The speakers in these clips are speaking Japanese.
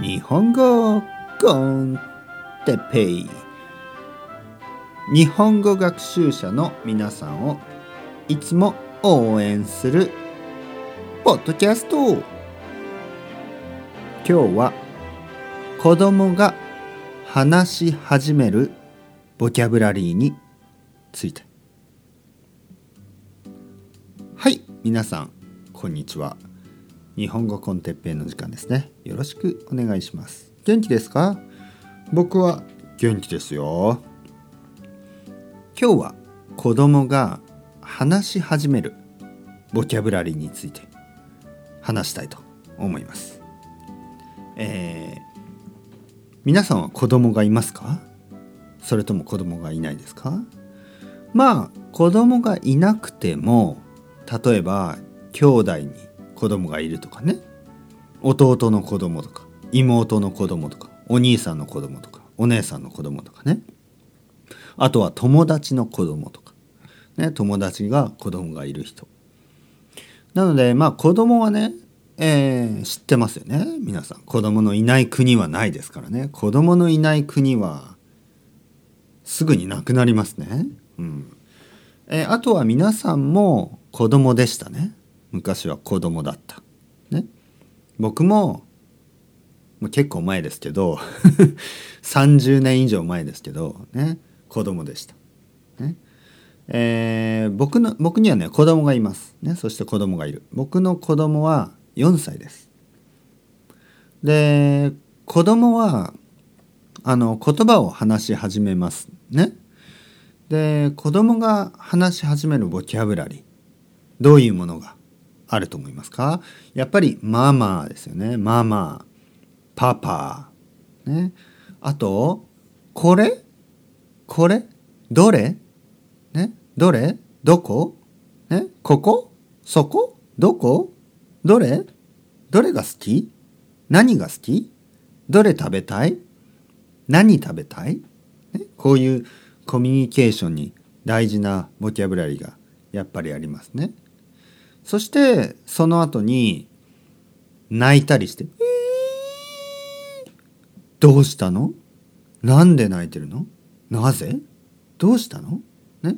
日本語コンテペイ。日本語学習者の皆さんをいつも応援するポッドキャスト。今日は子供が話し始めるボキャブラリーについて。はい皆さんこんにちは。日本語コンテッペイの時間ですね。よろしくお願いします。元気ですか？僕は元気ですよ。今日は子供が話し始めるボキャブラリーについて話したいと思います。えー、皆さんは子供がいますか？それとも子供がいないですか？まあ子供がいなくても例えば兄弟に子供がいるとかね。弟の子供とか妹の子供とかお兄さんの子供とかお姉さんの子供とかね。あとは友達の子供とか、ね、友達が子供がいる人。なのでまあ子供はね、えー、知ってますよね。皆さん。子供のいない国はないですからね。子供のいない国はすぐになくなりますね、うん。えー、あとは皆さんも子供でしたね。昔は子供だった。ね。僕も、もう結構前ですけど 30年以上前ですけど、ね、子供でした。ね。えー、僕の、僕にはね、子供がいます。ね。そして子供がいる。僕の子供は4歳です。で、子供は、あの、言葉を話し始めます。ね。で、子供が話し始めるボキャブラリー。どういうものが？あると思いますか？やっぱりママですよね。ママ、パパ。ね。あと、これ？これ？どれ？ね？どれ？どこ？ね？ここ？そこ？どこ？どれ？どれが好き？何が好き？どれ食べたい？何食べたい、ね、こういうコミュニケーションに大事なボキャブラリーがやっぱりありますね。そしてその後に泣いたりして「どうしたの？なんで泣いてるの？なぜ？どうしたの?」ね？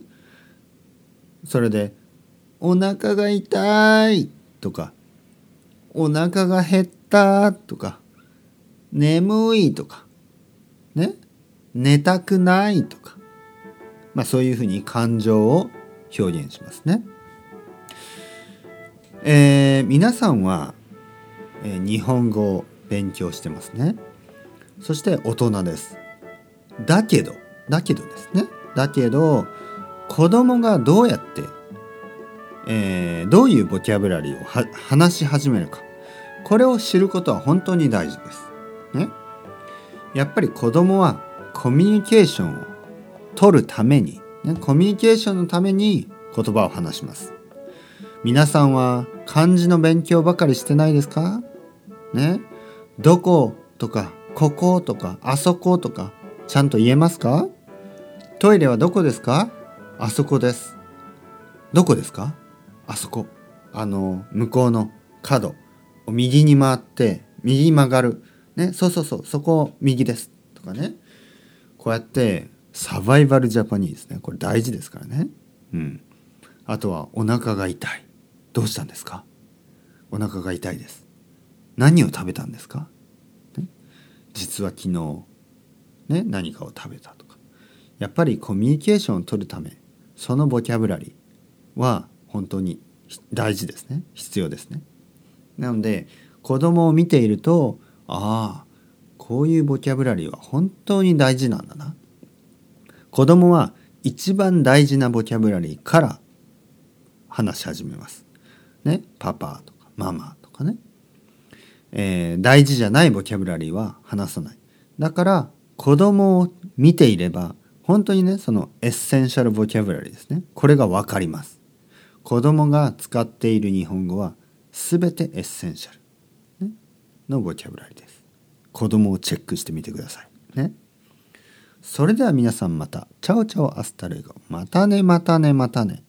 それで「お腹が痛い」とか「お腹が減った」とか「眠い」とかね？寝たくないとかまあそういうふうに感情を表現しますね。えー、皆さんは、えー、日本語を勉強してますね。そして大人です。だけど、だけどですね。だけど、子供がどうやって、えー、どういうボキャブラリーを話し始めるか。これを知ることは本当に大事です。ね。やっぱり子供はコミュニケーションを取るために、ね、コミュニケーションのために言葉を話します。皆さんは漢字の勉強ばかりしてないですか？ね？どことかこことかあそことかちゃんと言えますか？トイレはどこですか？あそこです。どこですか？あそこ。あの向こうの角。を右に回って右に曲がる。ね？そうそうそう。そこを右です。とかね。こうやってサバイバルジャパニーズね。これ大事ですからね。うん。あとはお腹が痛い。どうしたんですか？お腹が痛いです。何を食べたんですか、ね、実は昨日、ね、何かを食べたとか。やっぱりコミュニケーションを取るため、そのボキャブラリーは本当に大事ですね。必要ですね。なので、子供を見ていると、ああ、こういうボキャブラリーは本当に大事なんだな。子供は一番大事なボキャブラリーから話し始めます。ね、パパとかママとかね、えー、大事じゃないボキャブラリーは話さない。だから子供を見ていれば本当にねその essential vocabulary ですねこれが分かります。子供が使っている日本語は全て essential、ね、のボキャブラリーです。子供をチェックしてみてください。ね。それでは皆さんまた。チャオチャオアスタレゴ。またねまたねまたね。